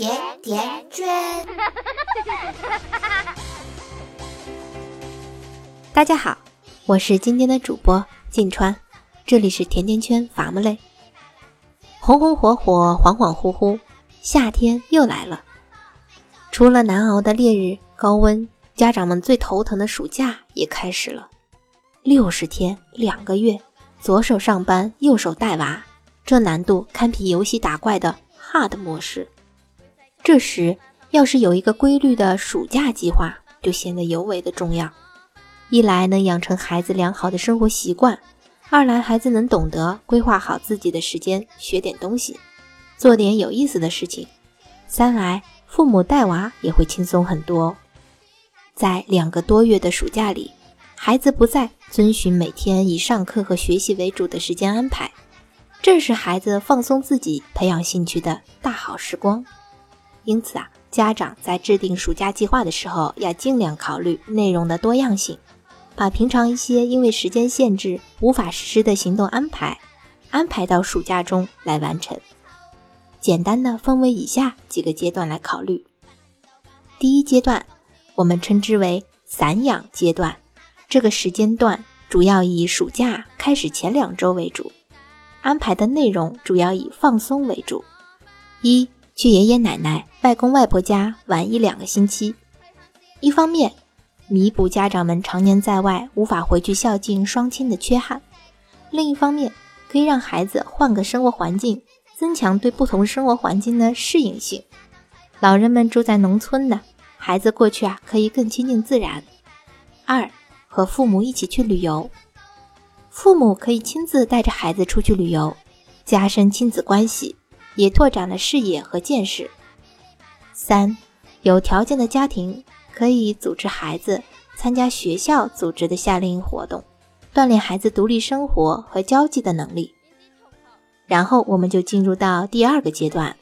甜甜圈。大家好，我是今天的主播静川，这里是甜甜圈伐木累。红红火火，恍恍惚惚，夏天又来了。除了难熬的烈日高温，家长们最头疼的暑假也开始了。六十天，两个月，左手上班，右手带娃，这难度堪比游戏打怪的 Hard 模式。这时，要是有一个规律的暑假计划，就显得尤为的重要。一来能养成孩子良好的生活习惯，二来孩子能懂得规划好自己的时间，学点东西，做点有意思的事情。三来，父母带娃也会轻松很多。在两个多月的暑假里，孩子不再遵循每天以上课和学习为主的时间安排，正是孩子放松自己、培养兴趣的大好时光。因此啊，家长在制定暑假计划的时候，要尽量考虑内容的多样性，把平常一些因为时间限制无法实施的行动安排，安排到暑假中来完成。简单的分为以下几个阶段来考虑。第一阶段，我们称之为散养阶段。这个时间段主要以暑假开始前两周为主，安排的内容主要以放松为主。一、去爷爷奶奶、外公外婆家玩一两个星期，一方面弥补家长们常年在外无法回去孝敬双亲的缺憾，另一方面可以让孩子换个生活环境，增强对不同生活环境的适应性。老人们住在农村的孩子过去啊，可以更亲近自然。二和父母一起去旅游，父母可以亲自带着孩子出去旅游，加深亲子关系，也拓展了视野和见识。三，有条件的家庭可以组织孩子参加学校组织的夏令营活动，锻炼孩子独立生活和交际的能力。然后我们就进入到第二个阶段，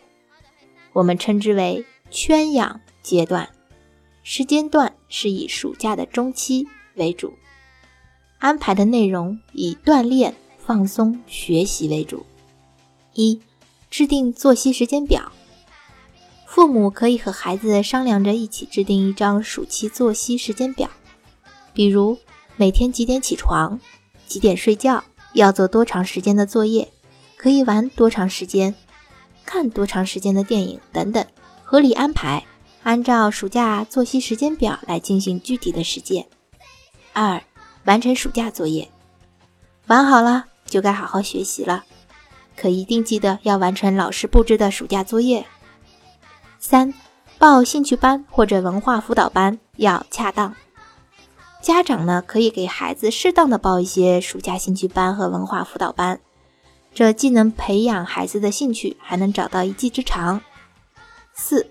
我们称之为圈养阶段，时间段是以暑假的中期。为主，安排的内容以锻炼、放松、学习为主。一、制定作息时间表，父母可以和孩子商量着一起制定一张暑期作息时间表，比如每天几点起床，几点睡觉，要做多长时间的作业，可以玩多长时间，看多长时间的电影等等，合理安排，按照暑假作息时间表来进行具体的实践。二，完成暑假作业，玩好了就该好好学习了，可一定记得要完成老师布置的暑假作业。三，报兴趣班或者文化辅导班要恰当，家长呢可以给孩子适当的报一些暑假兴趣班和文化辅导班，这既能培养孩子的兴趣，还能找到一技之长。四，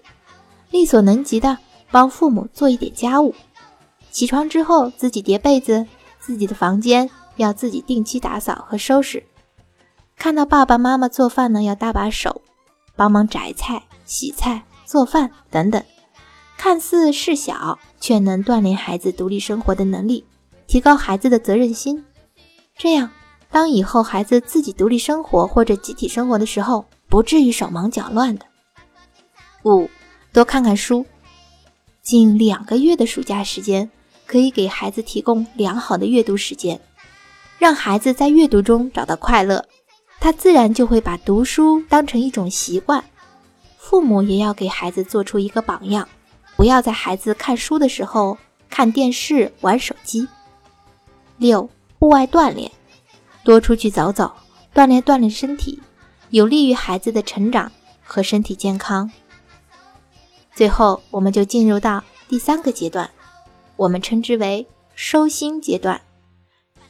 力所能及的帮父母做一点家务。起床之后，自己叠被子，自己的房间要自己定期打扫和收拾。看到爸爸妈妈做饭呢，要搭把手，帮忙摘菜、洗菜、做饭等等。看似事小，却能锻炼孩子独立生活的能力，提高孩子的责任心。这样，当以后孩子自己独立生活或者集体生活的时候，不至于手忙脚乱的。五，多看看书。近两个月的暑假时间。可以给孩子提供良好的阅读时间，让孩子在阅读中找到快乐，他自然就会把读书当成一种习惯。父母也要给孩子做出一个榜样，不要在孩子看书的时候看电视、玩手机。六、户外锻炼，多出去走走，锻炼锻炼身体，有利于孩子的成长和身体健康。最后，我们就进入到第三个阶段。我们称之为收心阶段，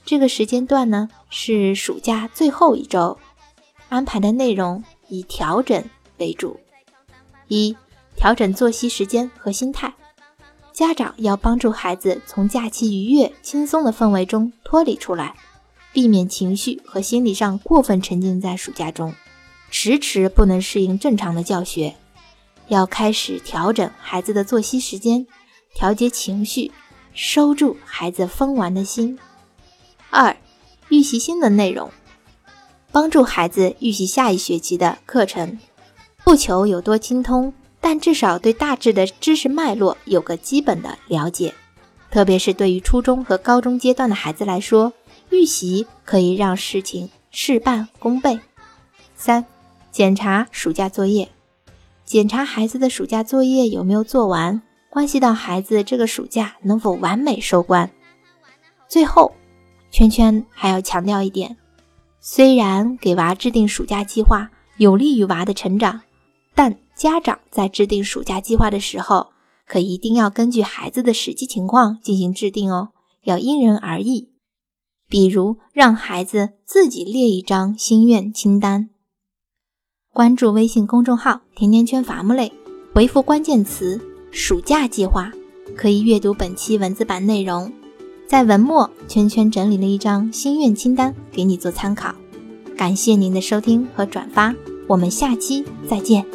这个时间段呢是暑假最后一周，安排的内容以调整为主。一、调整作息时间和心态，家长要帮助孩子从假期愉悦、轻松的氛围中脱离出来，避免情绪和心理上过分沉浸在暑假中，迟迟不能适应正常的教学，要开始调整孩子的作息时间。调节情绪，收住孩子疯玩的心。二、预习新的内容，帮助孩子预习下一学期的课程，不求有多精通，但至少对大致的知识脉络有个基本的了解。特别是对于初中和高中阶段的孩子来说，预习可以让事情事半功倍。三、检查暑假作业，检查孩子的暑假作业有没有做完，关系到孩子这个暑假能否完美收官。最后，圈圈还要强调一点：虽然给娃制定暑假计划有利于娃的成长，但家长在制定暑假计划的时候，可一定要根据孩子的实际情况进行制定哦，要因人而异。比如，让孩子自己列一张心愿清单。关注微信公众号“甜甜圈伐木累”，回复关键词“暑假计划”，可以阅读本期文字版内容。在文末，圈圈整理了一张心愿清单给你做参考。感谢您的收听和转发，我们下期再见。